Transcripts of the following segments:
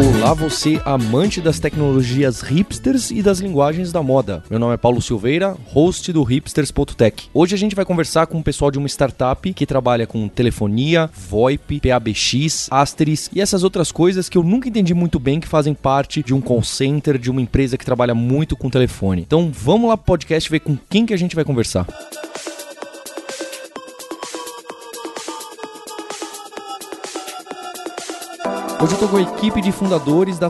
Olá, você amante das tecnologias hipsters e das linguagens da moda. Meu nome é Paulo Silveira, host do hipsters.tech. Hoje a gente vai conversar com o pessoal de uma startup que trabalha com telefonia, VoIP, PABX, Asteris e essas outras coisas que eu nunca entendi muito bem que fazem parte de um call center, de uma empresa que trabalha muito com telefone. Então vamos lá pro podcast ver com quem que a gente vai conversar. Hoje eu tô com a equipe de fundadores da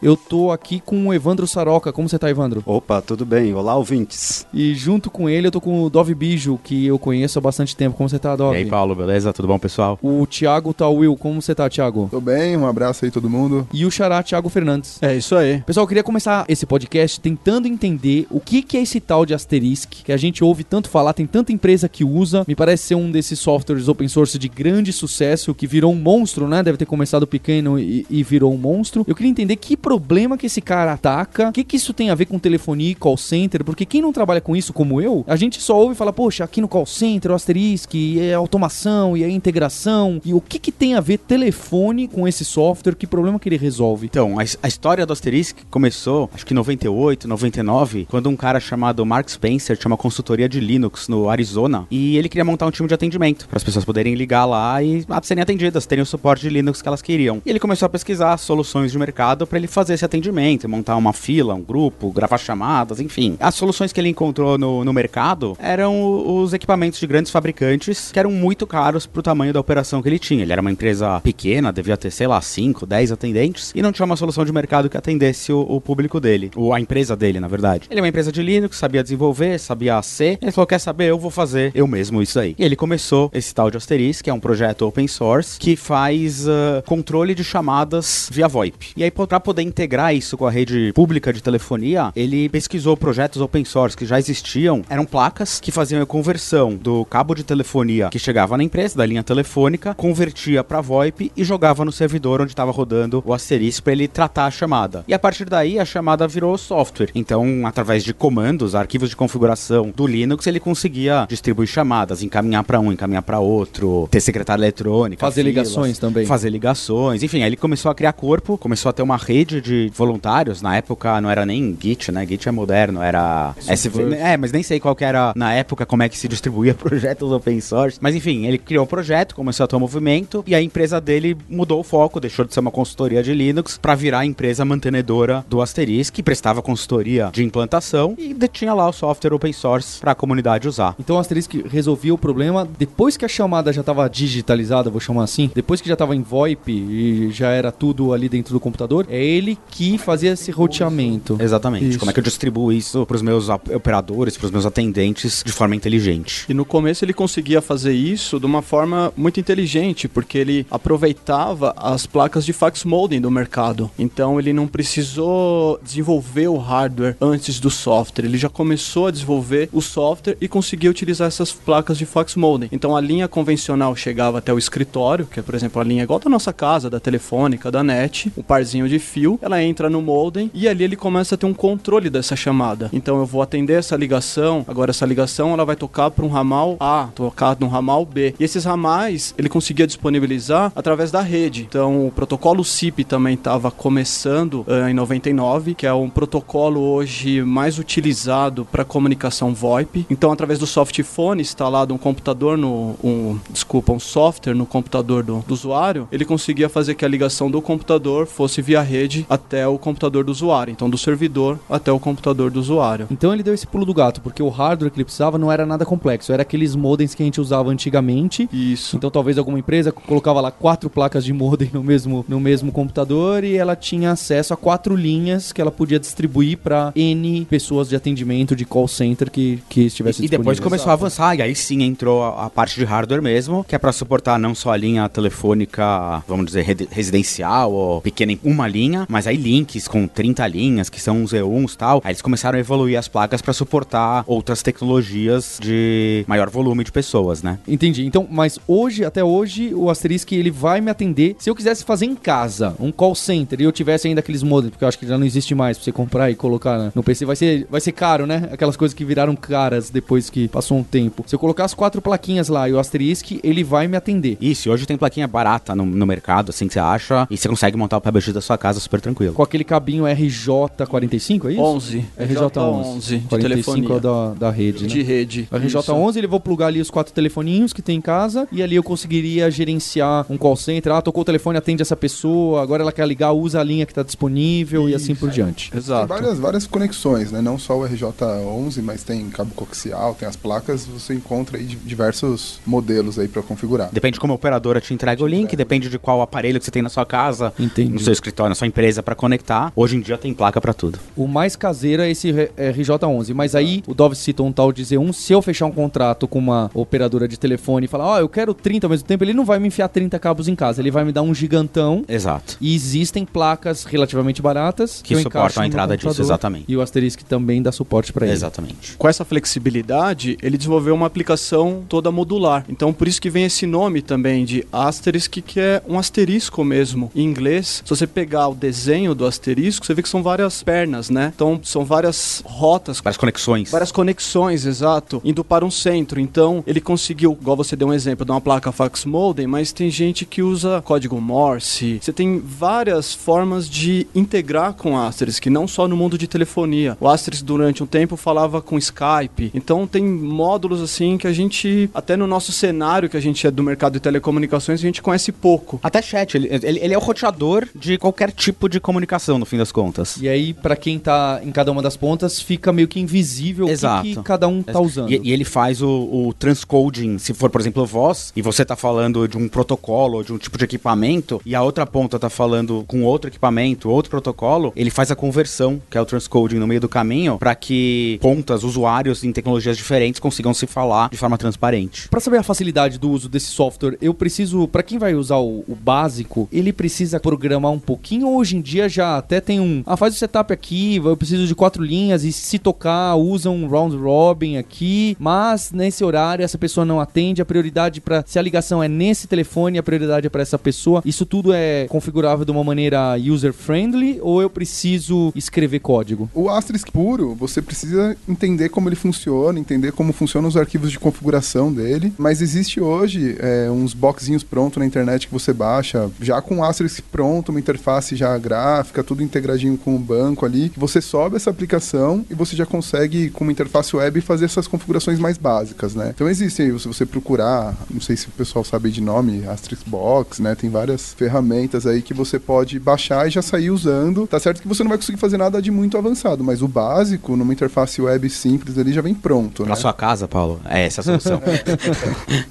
Eu tô aqui com o Evandro Saroca. Como você tá, Evandro? Opa, tudo bem? Olá, ouvintes. E junto com ele eu tô com o Dove Bijo, que eu conheço há bastante tempo. Como você tá, Dove? E aí, Paulo, beleza? Tudo bom, pessoal? O Thiago Tawil. Como você tá, Thiago? Tô bem, um abraço aí todo mundo. E o Xará Thiago Fernandes. É isso aí. Pessoal, eu queria começar esse podcast tentando entender o que, que é esse tal de Asterisk, que a gente ouve tanto falar, tem tanta empresa que usa. Me parece ser um desses softwares open source de grande sucesso, que virou um monstro, né? Deve ter começado pequeno e e, virou um monstro. Eu queria entender que problema que esse cara ataca, o que, que isso tem a ver com telefonia call center, porque quem não trabalha com isso como eu, a gente só ouve e fala, poxa, aqui no call center, o Asterisk, é automação e a integração, e o que, que tem a ver telefone com esse software, que problema que ele resolve? Então, a, a história do Asterisk começou, acho que em 98, 99, quando um cara chamado Mark Spencer tinha uma consultoria de Linux no Arizona, e ele queria montar um time de atendimento, para as pessoas poderem ligar lá e serem atendidas, terem o suporte de Linux que elas queriam. E ele começou a pesquisar soluções de mercado para ele fazer esse atendimento, montar uma fila, um grupo, gravar chamadas, enfim. As soluções que ele encontrou no, no mercado eram os equipamentos de grandes fabricantes que eram muito caros para o tamanho da operação que ele tinha. Ele era uma empresa pequena, devia ter, sei lá, 5, 10 atendentes e não tinha uma solução de mercado que atendesse o, o público dele, ou a empresa dele, na verdade. Ele é uma empresa de Linux, sabia desenvolver, sabia C. Ele falou: quer saber, eu vou fazer eu mesmo isso aí. E ele começou esse tal de Asterisk, que é um projeto open source que faz uh, controle de chamadas via VoIP. E aí, para poder integrar isso com a rede pública de telefonia, ele pesquisou projetos open source que já existiam. Eram placas que faziam a conversão do cabo de telefonia que chegava na empresa, da linha telefônica, convertia para VoIP e jogava no servidor onde estava rodando o asterisco para ele tratar a chamada. E a partir daí, a chamada virou software. Então, através de comandos, arquivos de configuração do Linux, ele conseguia distribuir chamadas, encaminhar para um, encaminhar para outro, ter secretária eletrônica, fazer filas, ligações também. Fazer ligações, enfim, aí ele começou a criar corpo, começou a ter uma rede de voluntários. Na época não era nem Git, né? Git é moderno, era SV. É, mas nem sei qual que era na época como é que se distribuía projetos open source. Mas enfim, ele criou um projeto, começou a ter um movimento e a empresa dele mudou o foco, deixou de ser uma consultoria de Linux para virar a empresa mantenedora do Asterisk, que prestava consultoria de implantação e detinha lá o software open source para a comunidade usar. Então o Asterisk resolvia o problema depois que a chamada já estava digitalizada, vou chamar assim, depois que já estava em VoIP e já era tudo ali dentro do computador, é ele que fazia esse roteamento. Exatamente. Isso. Como é que eu distribuo isso para os meus operadores, para os meus atendentes de forma inteligente? E no começo ele conseguia fazer isso de uma forma muito inteligente, porque ele aproveitava as placas de fax modem do mercado. Então ele não precisou desenvolver o hardware antes do software, ele já começou a desenvolver o software e conseguia utilizar essas placas de fax modem. Então a linha convencional chegava até o escritório, que é por exemplo a linha igual da nossa casa, da telefone da net, o parzinho de fio, ela entra no modem e ali ele começa a ter um controle dessa chamada. Então eu vou atender essa ligação, agora essa ligação ela vai tocar para um ramal A, tocar no ramal B. E esses ramais ele conseguia disponibilizar através da rede. Então o protocolo SIP também estava começando uh, em 99, que é um protocolo hoje mais utilizado para comunicação VoIP. Então através do softphone instalado um computador no um, desculpa, um software no computador do, do usuário, ele conseguia fazer que a ligação do computador fosse via rede até o computador do usuário. Então, do servidor até o computador do usuário. Então, ele deu esse pulo do gato, porque o hardware que ele precisava não era nada complexo. Era aqueles modems que a gente usava antigamente. Isso. Então, talvez alguma empresa colocava lá quatro placas de modem no mesmo, no mesmo computador e ela tinha acesso a quatro linhas que ela podia distribuir para N pessoas de atendimento de call center que, que estivesse E, e depois começou a avançar, e aí sim entrou a, a parte de hardware mesmo, que é para suportar não só a linha telefônica, vamos dizer, residencial ou pequena em uma linha, linha, mas aí links com 30 linhas, que são uns E1s e tal. Aí eles começaram a evoluir as placas para suportar outras tecnologias de maior volume de pessoas, né? Entendi. Então, mas hoje, até hoje, o Asterisk ele vai me atender. Se eu quisesse fazer em casa, um call center, e eu tivesse ainda aqueles modems, porque eu acho que já não existe mais pra você comprar e colocar no PC, vai ser, vai ser caro, né? Aquelas coisas que viraram caras depois que passou um tempo. Se eu colocar as quatro plaquinhas lá e o Asterisk, ele vai me atender. Isso, hoje tem plaquinha barata no, no mercado, assim, que você acha, e você consegue montar o PBX da sua casa super tranquilo. Com aquele cabinho RJ45, é isso? 11. RJ11. de 45 telefonia. é da, da rede, né? De rede. O RJ11, ele vou plugar ali os quatro telefoninhos que tem em casa e ali eu conseguiria gerenciar um call center. Ah, tocou o telefone, atende essa pessoa, agora ela quer ligar, usa a linha que está disponível e assim por diante. Tem Exato. várias, várias conexões, né? Não só o RJ11, mas tem cabo coaxial, tem as placas, você encontra aí di- diversos modelos aí para configurar. Depende de como a operadora te entrega o link, depende de qual aparelho que você tem na sua casa, Entendi. no seu escritório, na sua empresa para conectar. Hoje em dia tem placa para tudo. O mais caseiro é esse R- RJ11, mas aí o Dove citou um tal de Z1, se eu fechar um contrato com uma operadora de telefone e falar, ó, eu quero 30 ao mesmo tempo, ele não vai me enfiar 30 cabos em casa, ele vai me dar um gigantão Exato. E existem placas relativamente baratas Que eu suportam a entrada disso, exatamente. E o Asterisk também dá suporte para ele. Exatamente. Com essa flexibilidade, ele desenvolveu uma aplicação toda modular. Então, por isso que vem esse nome também de asterisk, que é um asterisco mesmo. Em inglês, se você pegar o desenho do asterisco, você vê que são várias pernas, né? Então, são várias rotas Várias conexões. Várias conexões, exato, indo para um centro. Então, ele conseguiu, igual você deu um exemplo, de uma placa fax modem, mas tem gente que usa código Morse. Você tem várias formas de integrar com o Asterisk, não só no mundo de telefonia. O Asterisk, durante um tempo, falava com Skype. Então, tem módulos assim que a gente, até no nosso cenário, que a gente é do mercado de telecomunicações, a gente conhece pouco. Até chat, ele, ele, ele é o roteador de qualquer tipo de comunicação, no fim das contas. E aí, pra quem tá em cada uma das pontas, fica meio que invisível Exato. o que, que cada um tá usando. E, e ele faz o, o transcoding, se for, por exemplo, voz, e você tá falando de um protocolo, ou de um tipo de equipamento, e a outra ponta tá falando com outro equipamento, outro protocolo, ele faz a conversão, que é o transcoding no meio do caminho, para que pontas, usuários em tecnologias diferentes consigam se falar de forma transparente. Pra saber a facilidade do uso desse software, eu preciso, Pra quem vai usar o, o básico, ele precisa programar um pouquinho. ou Hoje em dia já até tem um, ah, faz o setup aqui, eu preciso de quatro linhas e se tocar, usa um round robin aqui, mas nesse horário essa pessoa não atende, a prioridade para se a ligação é nesse telefone, a prioridade é para essa pessoa. Isso tudo é configurável de uma maneira user friendly ou eu preciso escrever código? O Asterisk puro, você precisa entender como ele funciona, entender como funcionam os arquivos de configuração dele. Mas existe hoje é, uns boxinhos prontos na internet que você baixa, já com o Asterisk pronto, uma interface já gráfica, tudo integradinho com o banco ali. que Você sobe essa aplicação e você já consegue, com uma interface web, fazer essas configurações mais básicas, né? Então existe aí, se você procurar, não sei se o pessoal sabe de nome, Asterisk Box, né? Tem várias ferramentas aí que você pode baixar e já sair usando. Tá certo que você não vai conseguir fazer nada de muito avançado, mas o básico, numa interface web simples ali, já vem pronto, Pra né? sua casa, Paulo, é essa a solução.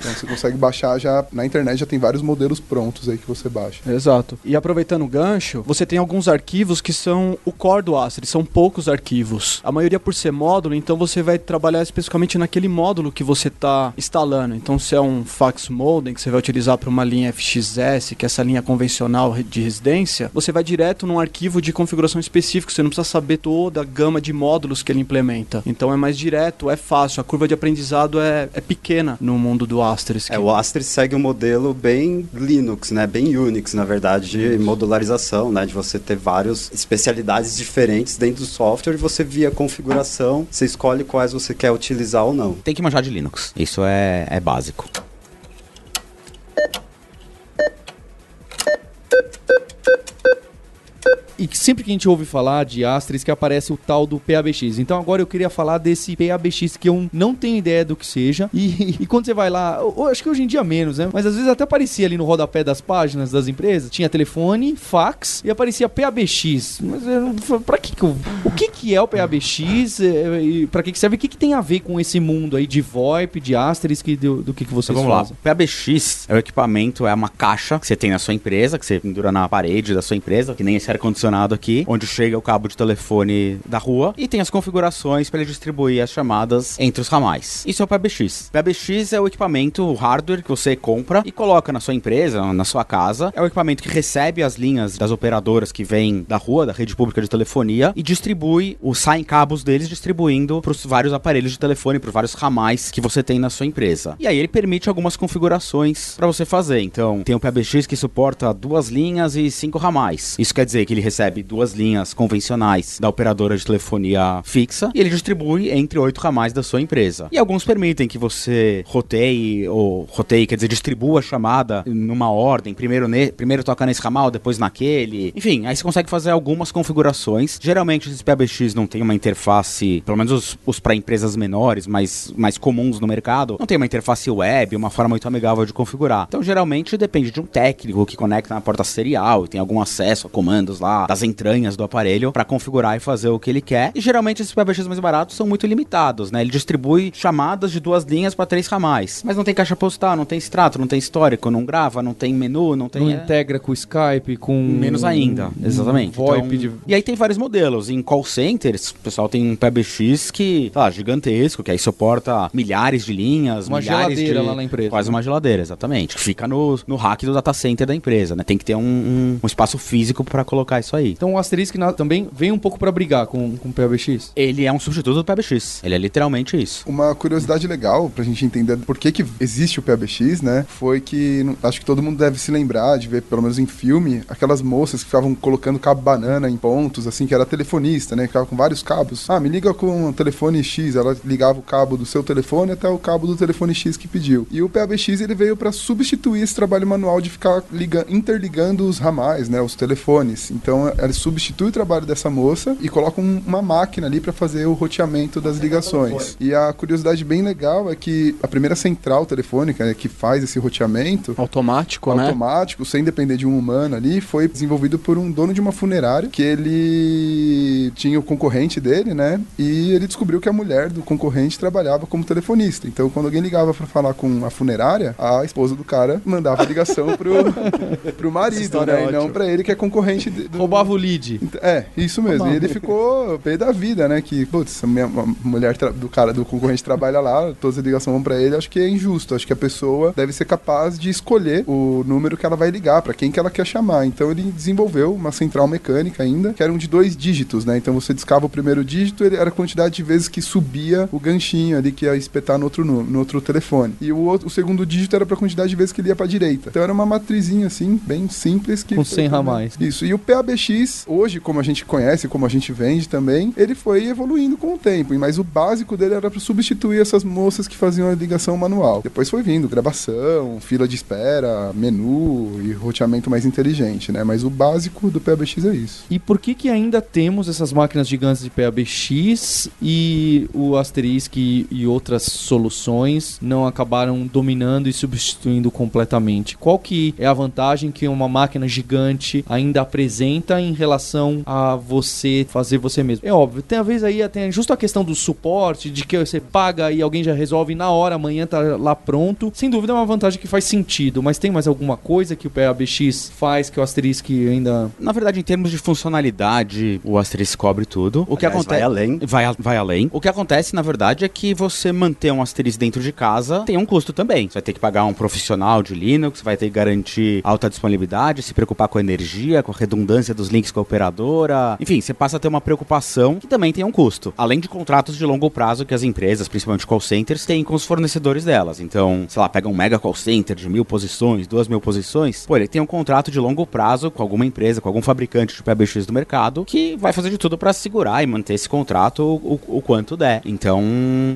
Então você consegue baixar já na internet, já tem vários modelos prontos aí que você baixa. Exato. E aproveitando o gancho, você tem alguns arquivos que são o core do Astra, são poucos arquivos. A maioria por ser módulo, então você vai trabalhar especificamente naquele módulo que você está instalando. Então, se é um fax modem que você vai utilizar para uma linha FXS, que é essa linha convencional de residência, você vai direto num arquivo de configuração específico, você não precisa saber toda a gama de módulos que ele implementa. Então é mais direto, é fácil, a curva de aprendizado é, é pequena no mundo do Asterisk. É, o Asterisk segue um modelo bem Linux, né? Bem Unix, na verdade, de modularização, né? De você ter várias especialidades diferentes dentro do software e você via configuração, você escolhe quais você quer utilizar ou não. Tem que manjar de Linux. Isso é, é básico. E que sempre que a gente ouve falar de Asterisk aparece o tal do PABX. Então agora eu queria falar desse PABX que eu não tenho ideia do que seja. E, e quando você vai lá, eu, acho que hoje em dia menos, né? Mas às vezes até aparecia ali no rodapé das páginas das empresas, tinha telefone, fax e aparecia PABX. Mas eu não- pra que que eu, o que que é o PABX? É, E pra que que serve? O que que tem a ver com esse mundo aí de VoIP, de Asterisk do, do que que vocês Então vamos lá. fazem? O PABX é o equipamento, é uma caixa que você tem na sua empresa, que você pendura na parede da sua empresa, que nem esse ar-condicionado aqui, onde chega o cabo de telefone da rua, e tem as configurações para ele distribuir as chamadas entre os ramais. Isso é o PBX. PBX é o equipamento, o hardware que você compra e coloca na sua empresa, na sua casa. É o equipamento que recebe as linhas das operadoras que vêm da rua, da rede pública de telefonia, e distribui, os saem cabos deles distribuindo para os vários aparelhos de telefone, para vários ramais que você tem na sua empresa. E aí ele permite algumas configurações para você fazer. Então, tem o PBX que suporta duas linhas e cinco ramais. Isso quer dizer que ele recebe duas linhas convencionais da operadora de telefonia fixa e ele distribui entre oito ramais da sua empresa. E alguns permitem que você roteie, ou roteie, quer dizer, distribua a chamada numa ordem, primeiro, ne, primeiro toca nesse ramal, depois naquele. Enfim, aí você consegue fazer algumas configurações. Geralmente esses PBX não tem uma interface, pelo menos os, os para empresas menores, mais, mais comuns no mercado, não tem uma interface web, uma forma muito amigável de configurar. Então, geralmente depende de um técnico que conecta na porta serial e tem algum acesso a comandos lá das entranhas do aparelho para configurar e fazer o que ele quer. E geralmente esses PBX mais baratos são muito limitados, né? Ele distribui chamadas de duas linhas para três ramais, mas não tem caixa postal, não tem extrato, não tem histórico, não grava, não tem menu, não tem Não é, integra com o Skype, com. Menos ainda, exatamente. VoIP Então, de- E aí tem vários modelos. Em call centers, o pessoal tem um PBX que, tá, gigantesco, que aí suporta milhares de linhas, Uma milhares geladeira de... lá na empresa, Quase né? uma geladeira, exatamente. Que fica no, no rack do data center da empresa, né? Tem que ter um, um- um espaço físico para colocar isso aí. Então o Asterisk na- também vem um pouco para brigar com, com o PBX. Ele é um substituto do PBX. Ele é literalmente isso. Uma curiosidade legal pra gente entender por que, que existe o PBX, né? Foi que acho que todo mundo deve se lembrar de ver, pelo menos em filme, aquelas moças que ficavam colocando cabo banana em pontos, assim, que era telefonista, né? Que ficava com vários cabos. Ah, me liga com o telefone X. Ela ligava o cabo do seu telefone até o cabo do telefone X que pediu. E o PBX ele veio pra substituir esse trabalho manual de ficar liga- interligando os ramais, né? Os telefones. Então ele substitui o trabalho dessa moça e coloca um- uma máquina ali pra fazer o roteamento das ligações. E a curiosidade bem legal é que a primeira central telefônica né, que faz esse roteamento Automático, né? automático, sem depender de um humano ali, foi desenvolvido por um dono de uma funerária que ele tinha o concorrente dele, né? E ele descobriu que a mulher do concorrente trabalhava como telefonista. Então, quando alguém ligava pra falar com a funerária, a esposa do cara mandava a ligação pro, pro marido, né? é E não pra ele que é concorrente do, Roubava o lead. É, isso mesmo. E ele ficou pé da vida, né? Que, putz, a minha mulher do cara, do concorrente trabalha lá, todas as ligações vão pra ele, acho que é injusto. Acho que a pessoa deve ser capaz de escolher o número que ela vai ligar, pra quem que ela quer chamar. Então ele desenvolveu uma central mecânica ainda, que eram de dois dígitos, né? Então você discava o primeiro dígito, ele era a quantidade de vezes que subia o ganchinho ali que ia espetar no outro, no outro telefone. E o, outro, o segundo dígito era pra quantidade de vezes que ele ia pra direita. Então era uma matrizinha assim, bem simples. Que Com foi 100 também- ramais. isso. E o PABX, hoje, como a gente conhece, como a gente vende também, ele foi evoluindo com o tempo. Mas o básico dele era para substituir essas moças que faziam a ligação manual. Depois foi vindo gravação, fila de espera, menu e roteamento mais inteligente, né? Mas o básico do PABX é isso. E por que que ainda temos essas máquinas gigantes de PABX e o Asterisk e, e outras soluções não acabaram dominando e substituindo completamente? Qual que é a vantagem que uma máquina gigante ainda apresenta em relação a você fazer você mesmo? É óbvio, tem a vez aí tem justo a questão do suporte, de que você paga e alguém já resolve na hora, amanhã tá lá pronto. Sem dúvida é uma vantagem que faz sentido, mas tem mais alguma coisa que o PABX faz que o Asterisk ainda Na verdade, em termos de funcionalidade, o Asterisk cobre tudo. O que Aliás, acontece vai além. Vai, a- vai além. O que acontece, na verdade, é que você manter um Asterisk dentro de casa tem um custo também. Você vai ter que pagar um profissional de Linux, vai ter que garantir alta disponibilidade, se preocupar com a energia, com a redundância dos links com a operadora. Enfim, você passa a ter uma preocupação que também tem um custo. Além de contratos de longo prazo que as empresas, principalmente call centers, têm com os fornecedores delas. Então, sei lá, pega um mega call center de mil posições, duas mil posições, pô, ele tem um contrato de longo prazo com alguma empresa, com algum fabricante de PBX do mercado, que vai fazer de tudo para segurar e manter esse contrato o, o- quanto der. Então,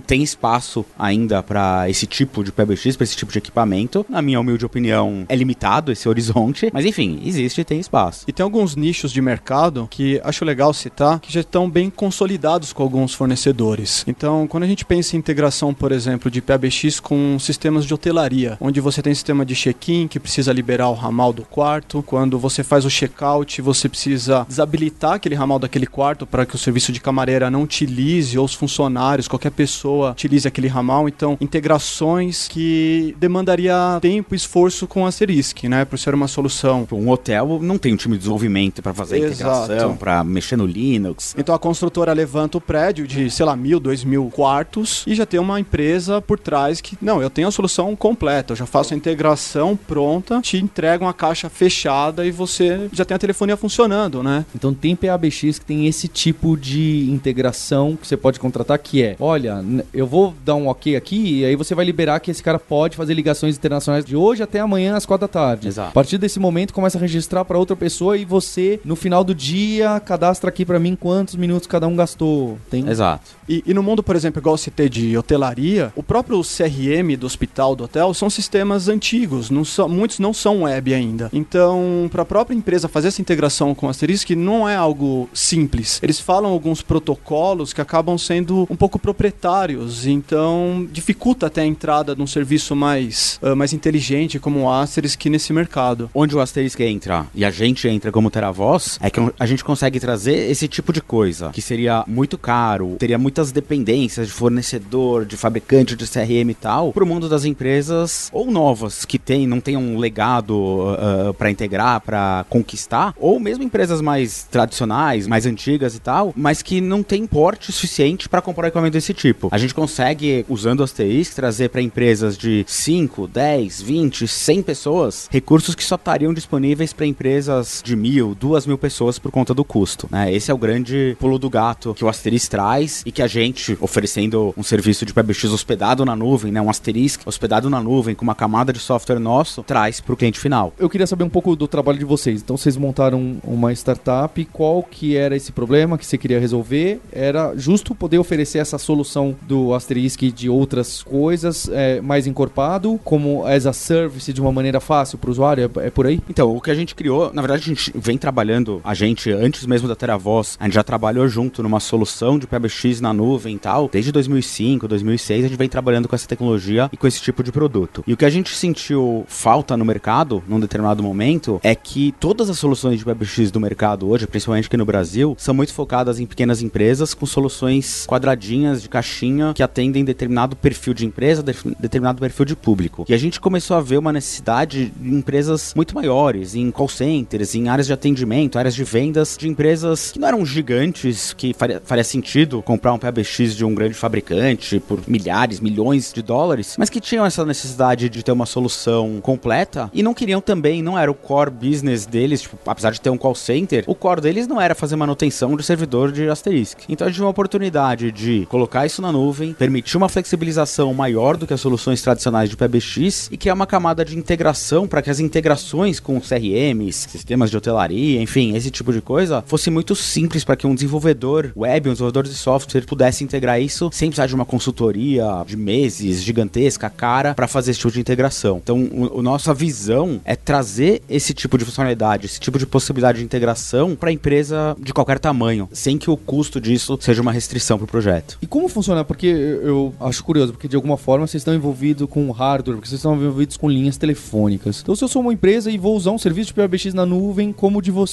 tem espaço ainda para esse tipo de PBX, para esse tipo de equipamento. Na minha humilde opinião, é limitado esse horizonte, mas enfim, existe e tem espaço. E tem alguns nichos de mercado que acho legal citar que já estão bem consolidados com alguns fornecedores. Então, quando a gente pensa em integração, por exemplo, de PBX com sistemas de hotelaria, onde você tem sistema de check-in que precisa liberar o ramal do quarto, quando você faz o check-out, você precisa desabilitar aquele ramal daquele quarto para que o serviço de camareira não utilize ou os funcionários, qualquer pessoa utilize aquele ramal. Então, integrações que demandaria tempo e esforço com a Asterisk, né, por ser uma solução Um hotel não tem um time de desenvolvimento para fazer a integração, Exato. pra mexer no Linux. Então a construtora levanta o prédio de, sei lá, mil, dois mil quartos e já tem uma empresa por trás que, não, eu tenho a solução completa, eu já faço a integração pronta, te entrega uma caixa fechada e você já tem a telefonia funcionando, né? Então tem PABX que tem esse tipo de integração que você pode contratar que é, olha, eu vou dar um ok aqui e aí você vai liberar que esse cara pode fazer ligações internacionais de hoje até amanhã às quatro da tarde. Exato. A partir desse momento começa a registrar para outra pessoa e você no final do dia cadastra aqui para mim quantos minutos cada um gastou. Tem Exato. E, e no mundo, por exemplo, igual eu citei de hotelaria, o próprio CRM do hospital, do hotel, são sistemas antigos, não são, muitos não são web ainda. Então, para a própria empresa fazer essa integração com o Asterisk não é algo simples. Eles falam alguns protocolos que acabam sendo um pouco proprietários, então dificulta até a entrada de um serviço mais, ah, mais inteligente como o Asterisk nesse mercado. Onde o Asterisk entra e a gente entra como Teravoz, é que a gente consegue trazer esse tipo de coisa, que seria muito caro, teria muitas dependências de fornecedor, de fabricante de CRM e tal, pro mundo das empresas ou novas, que tem, não tem um legado para integrar, para conquistar, ou mesmo empresas mais tradicionais, mais antigas e tal, mas que não tem porte suficiente para comprar equipamento desse tipo. A gente consegue, usando o Asterisk, trazer para empresas de 5, 10, 20, 100 pessoas, recursos que só estariam disponíveis para empresas de mil, duas mil pessoas por conta do custo. Né? Esse é o grande pulo do gato que o Asterisk traz e que a gente, oferecendo um serviço de PBX hospedado na nuvem, né? um Asterisk hospedado na nuvem com uma camada de software nosso, traz para o cliente final. Eu queria saber um pouco do trabalho de vocês. Então vocês montaram uma startup, qual que era esse problema que você queria resolver? Era justo poder oferecer essa solução do Asterisk de outras coisas, é, mais encorpado, como as a service de uma maneira fácil para o usuário? É, é por aí? Então, o que a gente criou, na verdade, a gente vem trabalhando, a gente, antes mesmo da Teravoz, a gente já trabalhou junto numa solução de PBX na nuvem e tal. Desde 2005, 2006, a gente vem trabalhando com essa tecnologia e com esse tipo de produto. E o que a gente sentiu falta no mercado, num determinado momento, é que todas as soluções de PBX do mercado hoje, principalmente aqui no Brasil, são muito focadas em pequenas empresas com soluções quadradinhas de caixinha que atendem determinado perfil de empresa, de- determinado perfil de público. E a gente começou a ver uma necessidade de empresas muito maiores, em call centers, em áreas de atendimento, áreas de vendas, de empresas que não eram gigantes, que faria, faria sentido comprar um PBX de um grande fabricante por milhares, milhões de dólares, mas que tinham essa necessidade de ter uma solução completa e não queriam também, não era o core business deles, tipo, apesar de ter um call center, o core deles não era fazer manutenção de servidor de Asterisk. Então a gente tinha uma oportunidade de colocar isso na nuvem, permitir uma flexibilização maior do que as soluções tradicionais de PBX e criar uma camada de integração para que as integrações com CRMs, sistemas de hotelaria, enfim, esse tipo de coisa, fosse muito simples para que um desenvolvedor web, um desenvolvedor de software pudesse integrar isso sem precisar de uma consultoria de meses gigantesca, cara, para fazer esse tipo de integração. Então, o, nossa visão é trazer esse tipo de funcionalidade, esse tipo de possibilidade de integração para empresa de qualquer tamanho, sem que o custo disso seja uma restrição para o projeto. E como funciona? Porque eu acho curioso, porque de alguma forma vocês estão envolvidos com hardware, porque vocês estão envolvidos com linhas telefônicas. Então, se eu sou uma empresa e vou usar um serviço de PBX na nuvem como de vocês,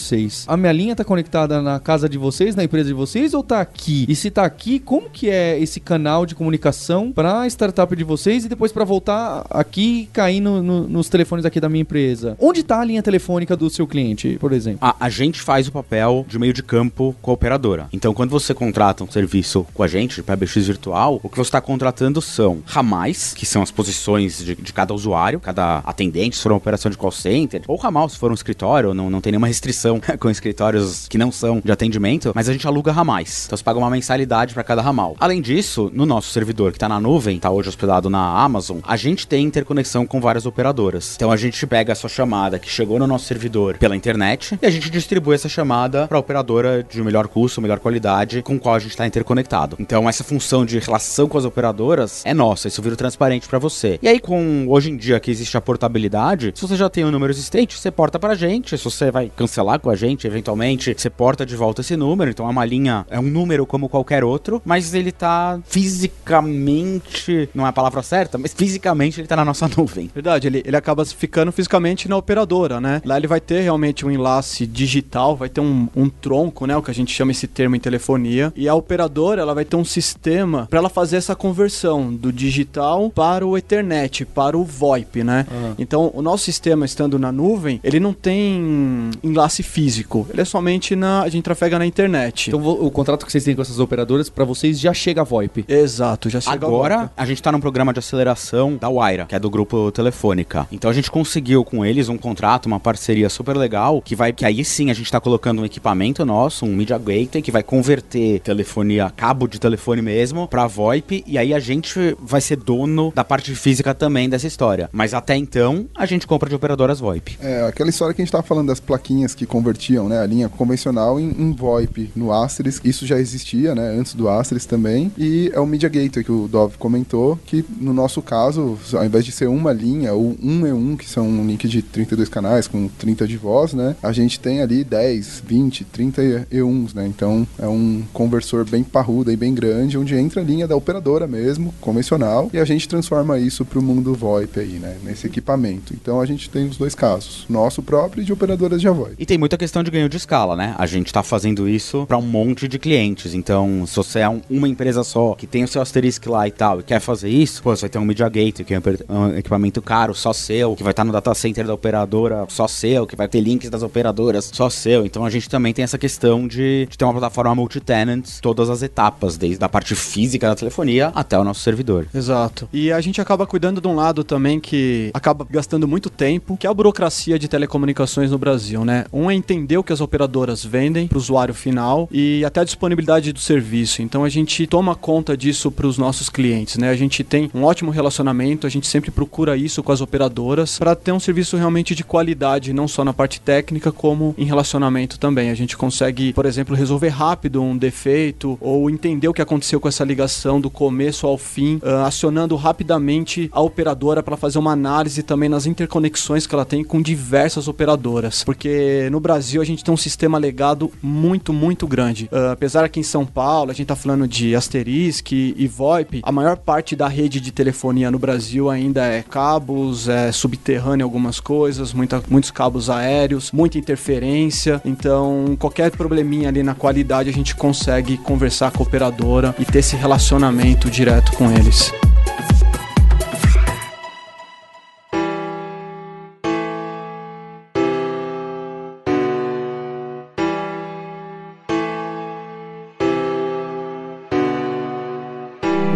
a minha linha tá conectada na casa de vocês, na empresa de vocês, ou tá aqui? E se tá aqui, como que é esse canal de comunicação pra startup de vocês e depois pra voltar aqui e cair no- no- nos telefones aqui da minha empresa? Onde tá a linha telefônica do seu cliente, por exemplo? A, a gente faz o papel de meio de campo com a operadora. Então, quando você contrata um serviço com a gente, de PBX virtual, o que você está contratando são ramais, que são as posições de, de cada usuário, cada atendente, se for uma operação de call center, ou ramal, se for um escritório, não, não tem nenhuma restrição com escritórios que não são de atendimento, mas a gente aluga ramais. Então, você paga uma mensalidade para cada ramal. Além disso, no nosso servidor que está na nuvem, está hoje hospedado na Amazon, a gente tem interconexão com várias operadoras. Então, a gente pega a sua chamada que chegou no nosso servidor pela internet e a gente distribui essa chamada para a operadora de melhor custo, melhor qualidade, com qual a gente está interconectado. Então, essa função de relação com as operadoras é nossa, isso vira transparente para você. E aí, com hoje em dia que existe a portabilidade, se você já tem um número existente, você porta pra gente. Se você vai cancelar com a gente, eventualmente, você porta de volta esse número. Então, é uma linha, é um número como qualquer outro, mas ele tá fisicamente, não é a palavra certa, mas fisicamente ele tá na nossa nuvem. Verdade, ele, ele acaba ficando fisicamente na operadora, né? Lá ele vai ter realmente um enlace digital, vai ter um, um tronco, né? O que a gente chama esse termo em telefonia. E a operadora, ela vai ter um sistema para ela fazer essa conversão do digital para o Ethernet, para o VoIP, né? Então, o nosso sistema estando na nuvem, ele não tem enlace físico. físico. Ele é somente na. A gente trafega na internet. Então o contrato que vocês têm com essas operadoras, pra vocês já chega a VoIP. Exato, já chega Agora, a gente tá num programa de aceleração da Waira, que é do grupo Telefônica. Então a gente conseguiu com eles um contrato, uma parceria super legal, que vai que aí sim a gente tá colocando um equipamento nosso, um Media Gateway, que vai converter telefonia, cabo de telefone mesmo, pra VoIP, e aí a gente vai ser dono da parte física também dessa história. Mas até então, a gente compra de operadoras VoIP. É, aquela história que a gente tava falando das plaquinhas que convertiam, né, a linha convencional em, em VoIP no Asterisk. Isso já existia, né, antes do Asterisk também. E é o Media Gateway que o Dov comentou, que no nosso caso, ao invés de ser uma linha ou um e um, que são um link de 32 canais com 30 de voz, né, a gente tem ali 10, 20, 30 E1s, né. Então é um conversor bem parrudo e bem grande, onde entra a linha da operadora mesmo, convencional, e a gente transforma isso para o mundo VoIP aí, né, nesse equipamento. Então a gente tem os dois casos, nosso próprio e de operadoras de VoIP. Tem muita questão de ganho de escala, né? A gente tá fazendo isso para um monte de clientes. Então, se você é um- uma empresa só, que tem o seu asterisk lá e tal, e quer fazer isso, pô, você vai ter um Media Gateway, que é um equipamento caro, só seu, que vai estar no data center da operadora, só seu, que vai ter links das operadoras, só seu. Então, a gente também tem essa questão de, de ter uma plataforma multi-tenant, todas as etapas, desde a parte física da telefonia até o nosso servidor. Exato. E a gente acaba cuidando de um lado também que acaba gastando muito tempo, que é a burocracia de telecomunicações no Brasil, né? Um é entender o que as operadoras vendem para o usuário final e até a disponibilidade do serviço. Então a gente toma conta disso para os nossos clientes, né? A gente tem um ótimo relacionamento, a gente sempre procura isso com as operadoras para ter um serviço realmente de qualidade, não só na parte técnica, como em relacionamento também. A gente consegue, por exemplo, resolver rápido um defeito ou entender o que aconteceu com essa ligação do começo ao fim, ah, acionando rapidamente a operadora para fazer uma análise também nas interconexões que ela tem com diversas operadoras. Porque no Brasil a gente tem um sistema legado muito, muito grande. Ah, apesar que em São Paulo a gente tá falando de Asterisk e VoIP, a maior parte da rede de telefonia no Brasil ainda é cabos, é subterrâneo algumas coisas, muita, muitos cabos aéreos, muita interferência. Então, qualquer probleminha ali na qualidade a gente consegue conversar com a operadora e ter esse relacionamento direto com eles.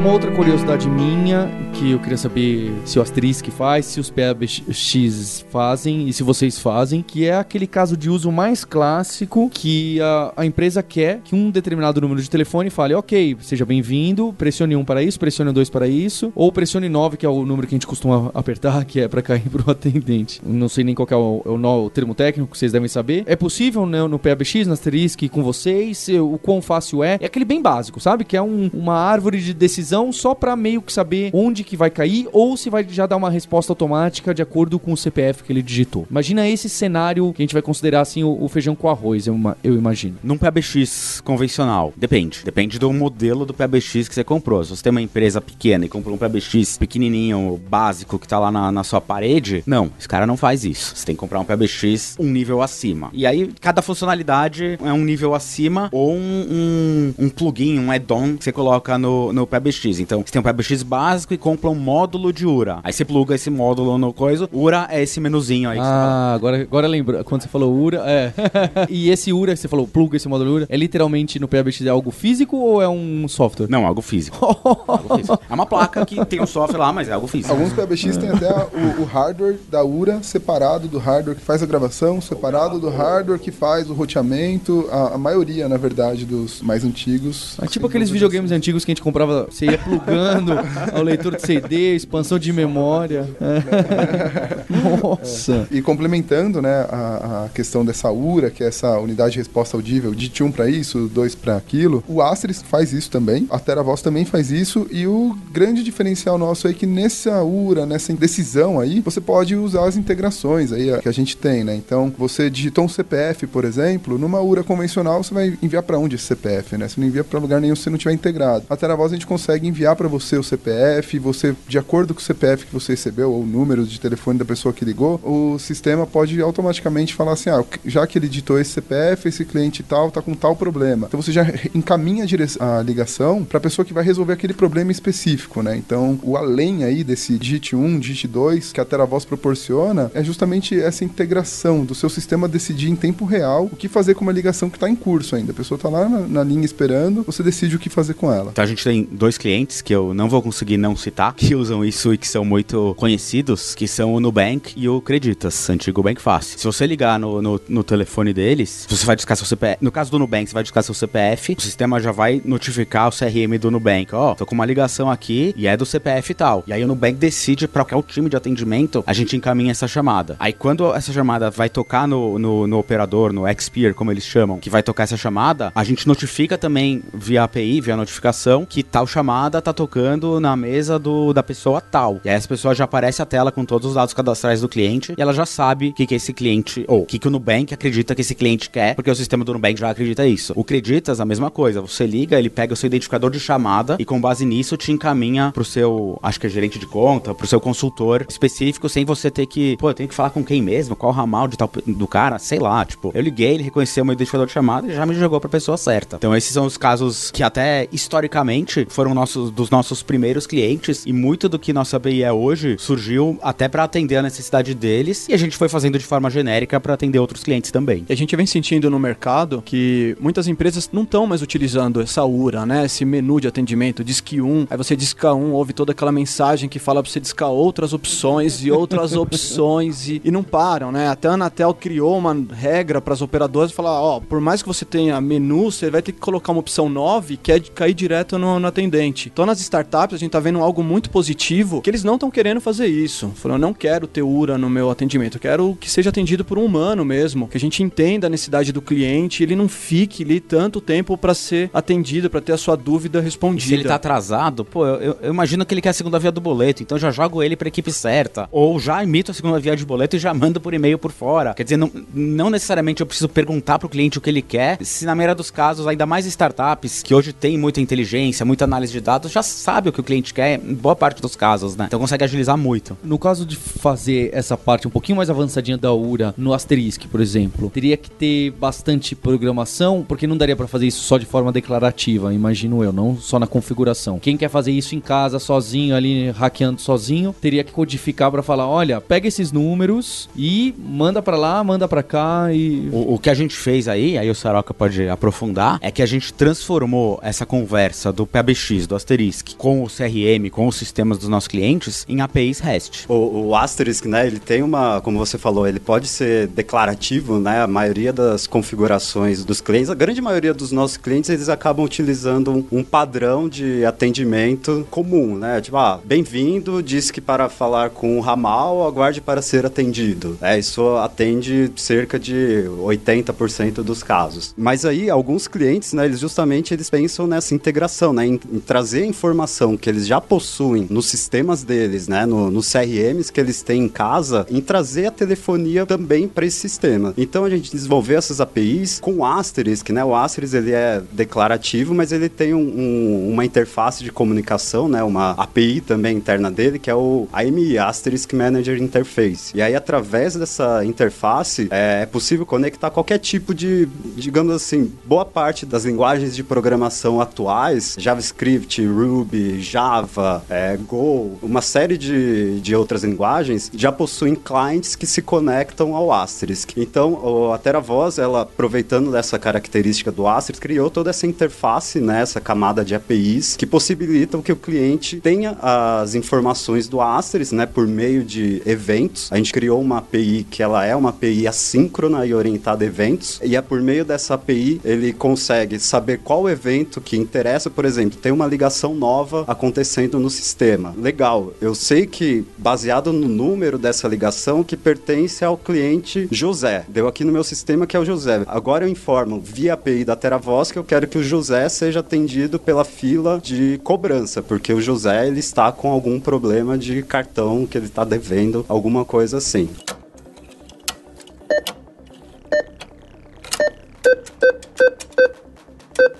Uma outra curiosidade minha, que eu queria saber se o Asterisk faz, se os PBX fazem e se vocês fazem, que é aquele caso de uso mais clássico que a, a empresa quer que um determinado número de telefone fale, ok, seja bem-vindo, pressione um para isso, pressione dois para isso, ou pressione nove, que é o número que a gente costuma apertar, que é para cair pro atendente. Não sei nem qual é o, é o, o termo técnico que vocês devem saber. É possível né, no PBX, no Asterisk, com vocês, o quão fácil é. É aquele bem básico, sabe? Que é um- uma árvore de decisão só pra meio que saber onde que vai cair ou se vai já dar uma resposta automática de acordo com o CPF que ele digitou. Imagina esse cenário que a gente vai considerar assim o, o feijão com arroz, eu, eu imagino. Num PBX convencional, depende. Depende do modelo do PBX que você comprou. Se você tem uma empresa pequena e comprou um PBX pequenininho, básico, que tá lá na, na sua parede, não, esse cara não faz isso. Você tem que comprar um PBX um nível acima. E aí, cada funcionalidade é um nível acima ou um, um, um plugin, um add-on que você coloca no, no PBX. Então, você tem um PBX básico e compra um módulo de URA. Aí você pluga esse módulo no coisa. URA é esse menuzinho aí que você fala. Ah, agora, agora lembra. Quando você falou URA, é. e esse URA que você falou, pluga esse módulo URA, é literalmente no PBX é algo físico ou é um software? Não, algo físico. Algo físico. É uma placa que tem um software lá, mas é algo físico. Alguns PBX têm até o, o hardware da URA separado do hardware que faz a gravação, separado do hardware que faz o roteamento. A, a maioria, na verdade, dos mais antigos. É tipo aqueles videogames antigos que a gente comprava, você ia plugando ao leitor de CD, expansão de memória. É. Nossa. E complementando, né, a, a questão dessa URA, que é essa unidade de resposta audível, de 1 para isso, 2 para aquilo, o Asterisk faz isso também, a TeraVoz também faz isso, e o grande diferencial nosso é que nessa URA, nessa decisão aí, você pode usar as integrações aí que a gente tem, né? Então, você digitou um CPF, por exemplo, numa URA convencional, você vai enviar para onde esse CPF, né? Você não envia para lugar nenhum se não tiver integrado. A TeraVoz a gente consegue consegue enviar para você o CPF, você, de acordo com o CPF que você recebeu, ou o número de telefone da pessoa que ligou, o sistema pode automaticamente falar assim: ah, já que ele digitou esse CPF, esse cliente tal tá com tal problema. Então você já encaminha a, a ligação para a pessoa que vai resolver aquele problema específico, né? Então, o além aí desse digit 1, digit 2 que a TeraVoz proporciona é justamente essa integração do seu sistema decidir em tempo real o que fazer com uma ligação que está em curso ainda. A pessoa está lá na, na linha esperando, você decide o que fazer com ela. Então a gente tem dois clientes que eu não vou conseguir não citar, que usam isso e que são muito conhecidos, que são o Nubank e o Creditas, antigo Bank Fácil. Se você ligar no, no, no telefone deles, você vai discar seu CPF. No caso do Nubank, você vai discar seu CPF, o sistema já vai notificar o CRM do Nubank. Ó, oh, tô com uma ligação aqui e é do CPF e tal. E aí o Nubank decide para qual time de atendimento a gente encaminha essa chamada. Aí quando essa chamada vai tocar no, no, no operador, no XPeer, como eles chamam, que vai tocar essa chamada, a gente notifica também via API, via notificação, que tal chamada tá tocando na mesa do, da pessoa tal. E aí essa pessoa já aparece a tela com todos os dados cadastrais do cliente e ela já sabe o que, que esse cliente, ou o que, que o Nubank acredita que esse cliente quer, porque o sistema do Nubank já acredita isso. O Creditas, a mesma coisa. Você liga, ele pega o seu identificador de chamada e com base nisso te encaminha pro seu, acho que é gerente de conta, pro seu consultor específico, sem você ter que, pô, eu tenho que falar com quem mesmo, qual ramal de tal do cara, sei lá, tipo, eu liguei, ele reconheceu meu identificador de chamada e já me jogou pra pessoa certa. Então esses são os casos que até historicamente foram nossos dos nossos primeiros clientes e muito do que nossa API é hoje surgiu até para atender a necessidade deles e a gente foi fazendo de forma genérica para atender outros clientes também. E a gente vem sentindo no mercado que muitas empresas não estão mais utilizando essa URA, né? Esse menu de atendimento, disque 1, aí você disca 1, ouve toda aquela mensagem que fala para você discar outras opções e outras opções e, e, não param, né? Até a Anatel criou uma regra para as operadoras falar, ó, por mais que você tenha menu, você vai ter que colocar uma opção 9 que é de cair direto no, no atendente. Então nas startups a gente tá vendo algo muito positivo que eles não estão querendo fazer isso. Falando, eu não quero ter URA no meu atendimento, eu quero que seja atendido por um humano mesmo, que a gente entenda a necessidade do cliente, ele não fique ali tanto tempo para ser atendido, para ter a sua dúvida respondida. E se ele tá atrasado, pô, eu, eu, imagino que ele quer a segunda via do boleto, então já jogo ele pra equipe certa. Ou já imito a segunda via de boleto e já mando por e-mail por fora. Quer dizer, não, não necessariamente eu preciso perguntar pro cliente o que ele quer, se na maioria dos casos, ainda mais startups, que hoje tem muita inteligência, muita análise de dados, já sabe o que o cliente quer em boa parte dos casos, né? Então consegue agilizar muito. No caso de fazer essa parte um pouquinho mais avançadinha da URA no Asterisk, por exemplo, teria que ter bastante programação, porque não daria para fazer isso só de forma declarativa, imagino eu, não só na configuração. Quem quer fazer isso em casa sozinho, ali hackeando sozinho, teria que codificar para falar, olha, pega esses números e manda para lá, manda para cá e o, o, que a gente fez aí, aí o Saroca pode aprofundar, é que a gente transformou essa conversa do PBX, do Asterisk, com o CRM, com os sistemas dos nossos clientes em APIs REST. O, o Asterisk, né, ele tem uma, como você falou, ele pode ser declarativo, né? A maioria das configurações dos clientes, a grande maioria dos nossos clientes, eles acabam utilizando um, um padrão de atendimento comum, né? Tipo, ah, bem-vindo, diz que para falar com o ramal, aguarde para ser atendido. É, isso atende cerca de 80% dos casos. Mas aí, alguns clientes, né, eles justamente eles pensam nessa integração, né, em, em trazer a informação que eles já possuem nos sistemas deles, né, no, nos CRMs que eles têm em casa, em trazer a telefonia também para esse sistema. Então a gente desenvolveu essas APIs com o Asterisk, né? O Asterisk ele é declarativo, mas ele tem um, um, uma interface de comunicação, né? Uma API também interna dele, que é o AMI, Asterisk Manager Interface. E aí, através dessa interface, é, é possível conectar qualquer tipo de, digamos assim, boa parte das linguagens de programação atuais, JavaScript, Ruby, Java, é, Go, uma série de, de outras linguagens, já possuem clients que se conectam ao Asterisk. Então, a TeraVoz, ela aproveitando dessa característica do Asterisk, criou toda essa interface, né, essa camada de APIs que possibilitam que o cliente tenha as informações do Asterisk, né, por meio de eventos. A gente criou uma API que ela é uma API assíncrona e orientada a eventos, e é por meio dessa API ele consegue saber qual evento que interessa, por exemplo, tem uma ligação nova acontecendo no sistema. Legal, eu sei que baseado no número dessa ligação que pertence ao cliente José. Deu aqui no meu sistema que é o José. Agora eu informo via API da TeraVoz que eu quero que o José seja atendido pela fila de cobrança, porque o José ele está com algum problema de cartão que ele está devendo, alguma coisa assim.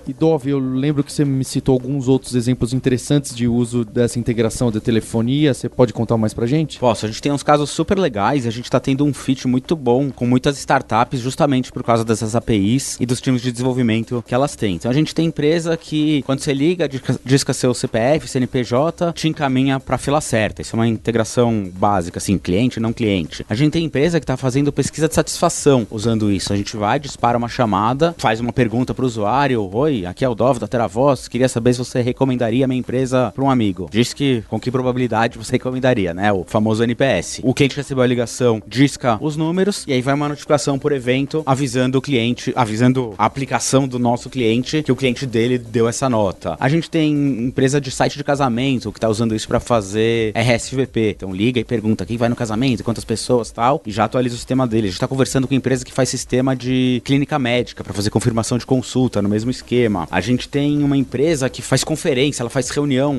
E Dove, eu lembro que você me citou alguns outros exemplos interessantes de uso dessa integração da telefonia. Você pode contar mais pra gente? Posso, a gente tem uns casos super legais a gente tá tendo um fit muito bom com muitas startups justamente por causa dessas APIs e dos times de desenvolvimento que elas têm. Então a gente tem empresa que quando você liga, disca, seu CPF, CNPJ, te encaminha pra fila certa. Isso é uma integração básica, assim, cliente, não cliente. A gente tem empresa que tá fazendo pesquisa de satisfação usando isso. A gente vai, dispara uma chamada, faz uma pergunta pro usuário, oi, aqui é o Dove da Teravoz, queria saber se você recomendaria a minha empresa para um amigo. Diz que com que probabilidade você recomendaria, né? O famoso NPS. O cliente recebeu a ligação, disca os números e aí vai uma notificação por evento avisando o cliente, avisando a aplicação do nosso cliente que o cliente dele deu essa nota. A gente tem empresa de site de casamento que tá usando isso para fazer RSVP. Então liga e pergunta quem vai no casamento, quantas pessoas, tal, e já atualiza o sistema dele. A gente tá conversando com empresa que faz sistema de clínica médica para fazer confirmação de consulta no mesmo esquema. A gente tem uma empresa que faz conferência, ela faz reunião,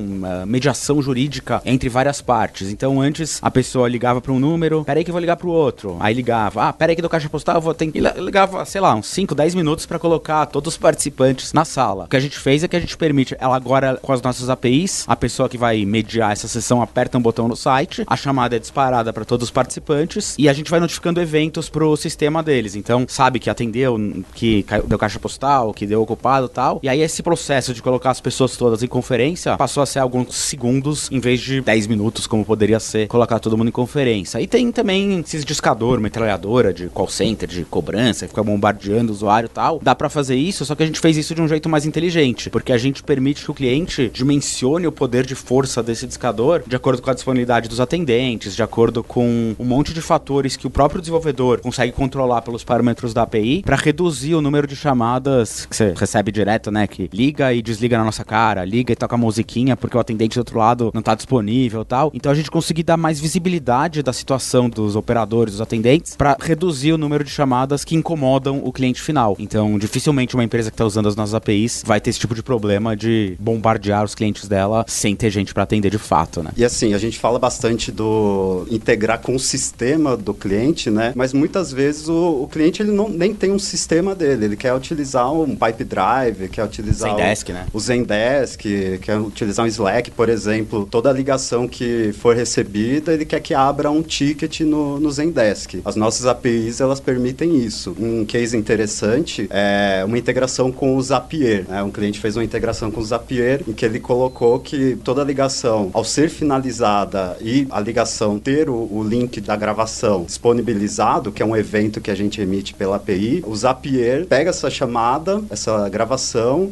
mediação jurídica entre várias partes. Então antes a pessoa ligava para um número, peraí que eu vou ligar para o outro. Aí ligava, ah, peraí que do caixa postal eu vou ter que ligava, sei lá, uns 5, 10 minutos para colocar todos os participantes na sala. O que a gente fez é que a gente permite, ela agora com as nossas APIs, a pessoa que vai mediar essa sessão aperta um botão no site, a chamada é disparada para todos os participantes e a gente vai notificando eventos pro sistema deles. Então sabe que atendeu, que deu caixa postal, que deu ocupado tal. E aí esse processo de colocar as pessoas todas em conferência passou a ser alguns segundos em vez de 10 minutos, como poderia ser colocar todo mundo em conferência. E tem também esses discador, metralhadora de call center, de cobrança, fica bombardeando o usuário e tal. Dá para fazer isso, só que a gente fez isso de um jeito mais inteligente, porque a gente permite que o cliente dimensione o poder de força desse discador de acordo com a disponibilidade dos atendentes, de acordo com um monte de fatores que o próprio desenvolvedor consegue controlar pelos parâmetros da API para reduzir o número de chamadas que você recebe direto, né? Que liga e desliga na nossa cara, liga e toca musiquinha porque o atendente do outro lado não tá disponível tal. Então a gente conseguir dar mais visibilidade da situação dos operadores, dos atendentes, para reduzir o número de chamadas que incomodam o cliente final. Então, dificilmente uma empresa que está usando as nossas APIs vai ter esse tipo de problema de bombardear os clientes dela sem ter gente para atender de fato, né? E assim, a gente fala bastante do integrar com o sistema do cliente, né? Mas muitas vezes o, o cliente ele não, nem tem um sistema dele, ele quer utilizar um pipe drive, quer utilizar Zendesk, o, né? o Zendesk, quer utilizar um Slack, por exemplo. Toda ligação que for recebida, ele quer que abra um ticket no, no Zendesk. As nossas APIs, elas permitem isso. Um case interessante é uma integração com o Zapier. Né? Um cliente fez uma integração com o Zapier, em que ele colocou que toda ligação, ao ser finalizada e a ligação ter o, o link da gravação disponibilizado, que é um evento que a gente emite pela API, o Zapier pega essa chamada, essa gravação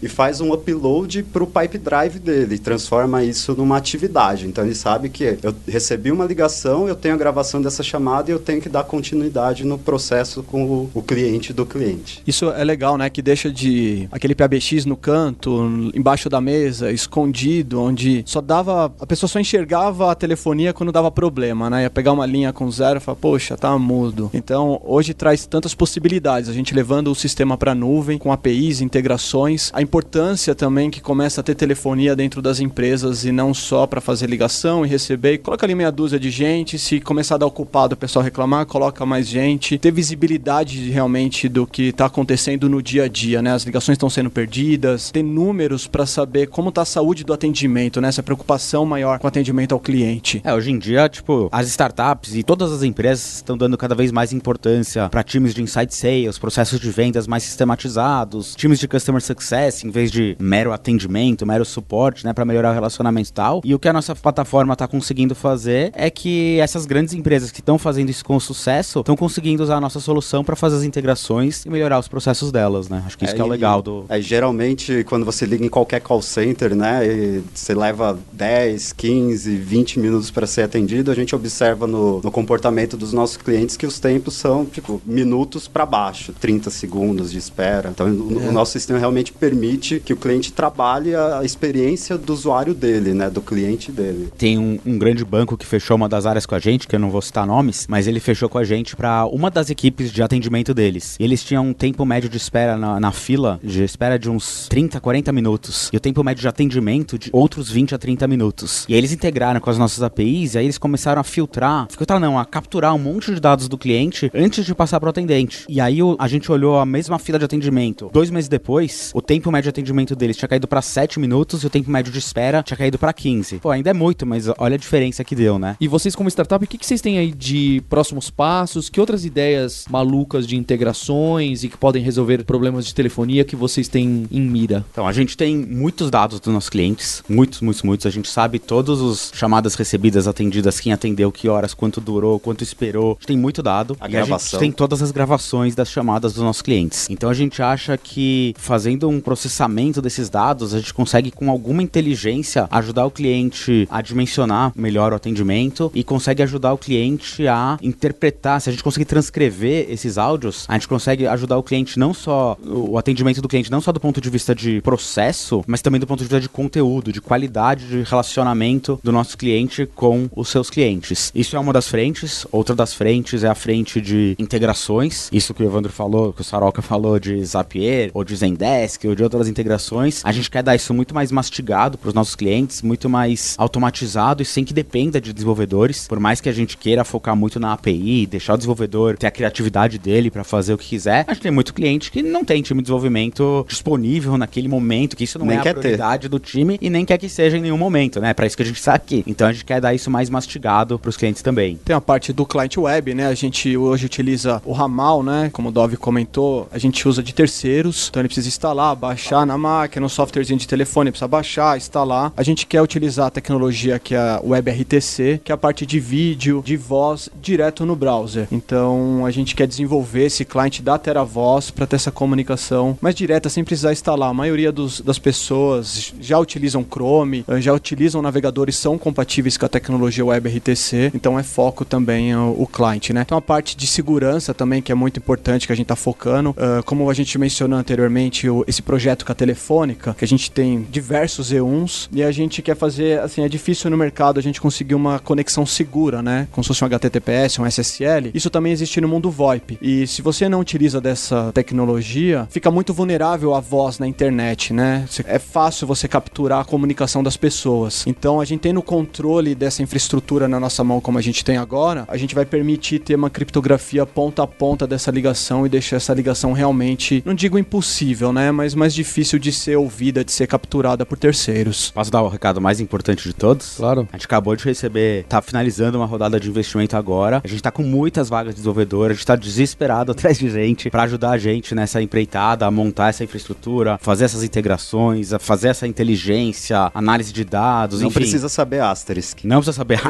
e faz um upload para o pipe drive dele, transforma isso numa atividade. Então ele sabe que eu recebi uma ligação, eu tenho a gravação dessa chamada e eu tenho que dar continuidade no processo com o, o cliente do cliente. Isso é legal, né? Que deixa de aquele PBX no canto, embaixo da mesa, escondido, onde só dava. A pessoa só enxergava a telefonia quando dava problema, né? Ia pegar uma linha com zero e falar, poxa, tá mudo. Então, hoje traz tantas possibilidades. A gente levando o sistema para nuvem, com APIs, integrações. A importância também que começa a ter telefonia dentro das empresas e não só para fazer ligação e receber. Coloca ali meia dúzia de gente. Se começar a dar ocupado o pessoal reclamar, coloca mais gente. Ter visibilidade realmente do que está acontecendo no dia a dia, né? As ligações estão sendo perdidas. Ter números para saber como está a saúde do atendimento, né? Essa preocupação maior com o atendimento ao cliente. É, hoje em dia, tipo, as startups e todas as empresas estão dando cada vez mais importância para times de inside sales, processos de vendas mais sistematizados, times de customer success em vez de mero atendimento, mero suporte, né, para melhorar o relacionamento e tal. E o que a nossa plataforma está conseguindo fazer é que essas grandes empresas que estão fazendo isso com sucesso estão conseguindo usar a nossa solução para fazer as integrações e melhorar os processos delas, né? Acho que isso É, que é o e- legal do É, geralmente, quando você liga em qualquer call center, né, e você leva 10, 15, 20 minutos para ser atendido, a gente observa no, no comportamento dos nossos clientes que os tempos são, tipo, minutos para baixo, 30 segundos de espera. Então, o, o nosso sistema realmente permite que o cliente trabalhe a, experiência do usuário dele, né, do cliente dele. Tem um, um grande banco que fechou uma das áreas com a gente, que eu não vou citar nomes, mas ele fechou com a gente para uma das equipes de atendimento deles. E eles tinham um tempo médio de espera na, na fila, de espera de uns 30, 40 minutos. E o tempo médio de atendimento de outros 20 a 30 minutos. E aí eles integraram com as nossas APIs, e aí eles começaram a filtrar, filtrar não, a capturar um monte de dados do cliente antes de passar pro atendente. E aí o- a gente olhou a mesma fila de atendimento. Dois meses depois, o tempo médio de atendimento deles tinha caído para 7 minutos e o tempo médio de espera tinha caído para 15. Pô, ainda é muito, mas olha a diferença que deu, né? E vocês, como startup, o que, que vocês têm aí de próximos passos? Que outras ideias malucas de integrações e que podem resolver problemas de telefonia que vocês têm em mira? Então, a gente tem muitos dados dos nossos clientes, muitos, muitos, muitos. A gente sabe todas as chamadas recebidas, atendidas, quem atendeu, que horas, quanto durou, quanto esperou. A gente tem muito dado. A e gravação. a gente tem todas as gravações das chamadas dos nossos clientes. Então, a gente acha que fazendo um processamento desses dados, a gente consegue, com alguma inteligência, ajudar o cliente a dimensionar melhor o atendimento e consegue ajudar o cliente a interpretar. Se a gente conseguir transcrever esses áudios, a gente consegue ajudar o cliente não só o atendimento do cliente não só do ponto de vista de processo, mas também do ponto de vista de conteúdo, de qualidade de relacionamento do nosso cliente com os seus clientes. Isso é uma das frentes. Outra das frentes é a frente de integrações. Isso que o Evandro falou, que o Saroca falou de Zapier ou de Zendesk ou de outras integrações. A gente quer dar isso muito mais mastigado para os nossos clientes, muito mais automatizado e sem que dependa de desenvolvedores. Por mais que a gente queira focar muito na API, deixar o desenvolvedor ter a criatividade dele para fazer o que quiser, a gente tem muito cliente que não tem time de desenvolvimento disponível naquele momento, que isso não Nem é a quer ter. prioridade do time e nem quer que seja em nenhum momento, né? Para isso que a gente está aqui. Então a gente quer dar isso mais mastigado para os clientes também. Tem a parte do client web, né? A gente hoje utiliza o ramal, né? Como o Dove comentou, a gente usa de terceiros. Então ele precisa instalar, baixar na máquina, no softwarezinho de telefone, precisa baixar, instalar. A gente quer utilizar a tecnologia que é a WebRTC, que é a parte de vídeo, de voz, direto no browser. Então a gente quer desenvolver esse cliente da TeraVoz para ter essa comunicação mais direta, sem precisar instalar. A maioria dos- das pessoas já utilizam Chrome, eh, já utilizam navegadores são compatíveis com a tecnologia WebRTC, então é foco também o, o cliente, né? Então a parte de segurança também que é muito importante que a gente está focando, eh, como a gente mencionou anteriormente, o- esse projeto com a Telefônica, que a gente tem diversos E1s e a gente quer fazer, assim, é difícil no mercado a gente conseguir uma conexão segura, né? Como se fosse um HTTPS, um SSL. Isso também existe no mundo VoIP. E se você não utiliza dessa tecnologia, fica muito vulnerável a voz na internet, né? É fácil você capturar a comunicação das pessoas. Então, a gente tendo controle dessa infraestrutura na nossa mão, como a gente tem agora, a gente vai permitir ter uma criptografia ponta a ponta dessa ligação e deixar essa ligação realmente, não digo impossível, né? Mas mais difícil de ser ouvida, de ser capturada por terceiros. Posso dar o recado mais importante de todos? Claro. A gente acabou de receber, tá finalizando uma rodada de investimento agora. A gente tá com muitas vagas de desenvolvedor, a gente tá desesperado atrás de gente pra ajudar a gente nessa empreitada, a montar essa infraestrutura, fazer essas integrações, a fazer essa inteligência, análise de dados, Não enfim. precisa saber asterisk. Não precisa saber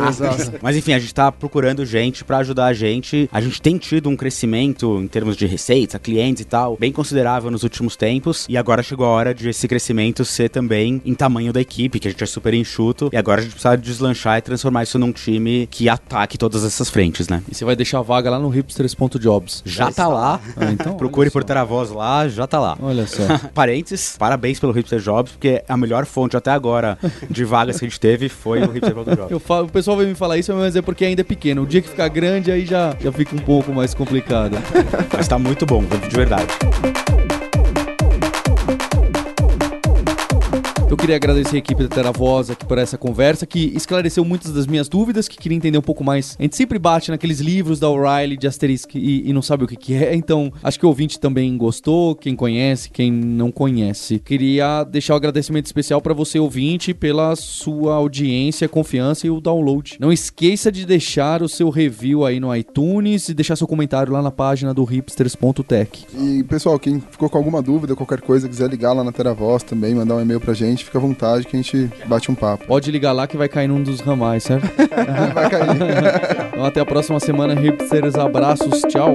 Mas enfim, a gente tá procurando gente pra ajudar a gente. A gente tem tido um crescimento em termos de receita, clientes e tal, bem considerável nos últimos tempos. E agora chegou a hora de esse crescimento ser também em tamanho da equipe, que a gente é super enxuto. E agora a gente precisa deslanchar e transformar isso num time que ataque todas essas frentes, né? E você vai deixar a vaga lá no hipsters.jobs. Já tá lá. Ah, então, Procure por só. Teravoz lá, já tá lá. Olha só. Parênteses, parabéns pelo Hipster Jobs, porque a melhor fonte até agora de vagas que a gente teve foi o Hipster.jobs. Eu falo, o pessoal vai me falar isso, mas é porque ainda é pequeno. O dia que ficar grande, aí já, já fica um pouco mais complicado. Mas tá muito bom, de verdade. Eu queria agradecer a equipe da TeraVoz aqui por essa conversa, que esclareceu muitas das minhas dúvidas, que queria entender um pouco mais. A gente sempre bate naqueles livros da O'Reilly, de Asterisk, e, e não sabe o que, que é, então acho que o ouvinte também gostou, quem conhece, quem não conhece. Queria deixar o agradecimento especial para você, ouvinte, pela sua audiência, confiança e o download. Não esqueça de deixar o seu review aí no iTunes e deixar seu comentário lá na página do hipsters.tech. E, pessoal, quem ficou com alguma dúvida, qualquer coisa, quiser ligar lá na TeraVoz também, mandar um e-mail pra gente, fica à vontade que a gente bate um papo. Pode ligar lá que vai cair num dos ramais, certo? Vai cair. Então até a próxima semana, hipsters. Abraços, tchau.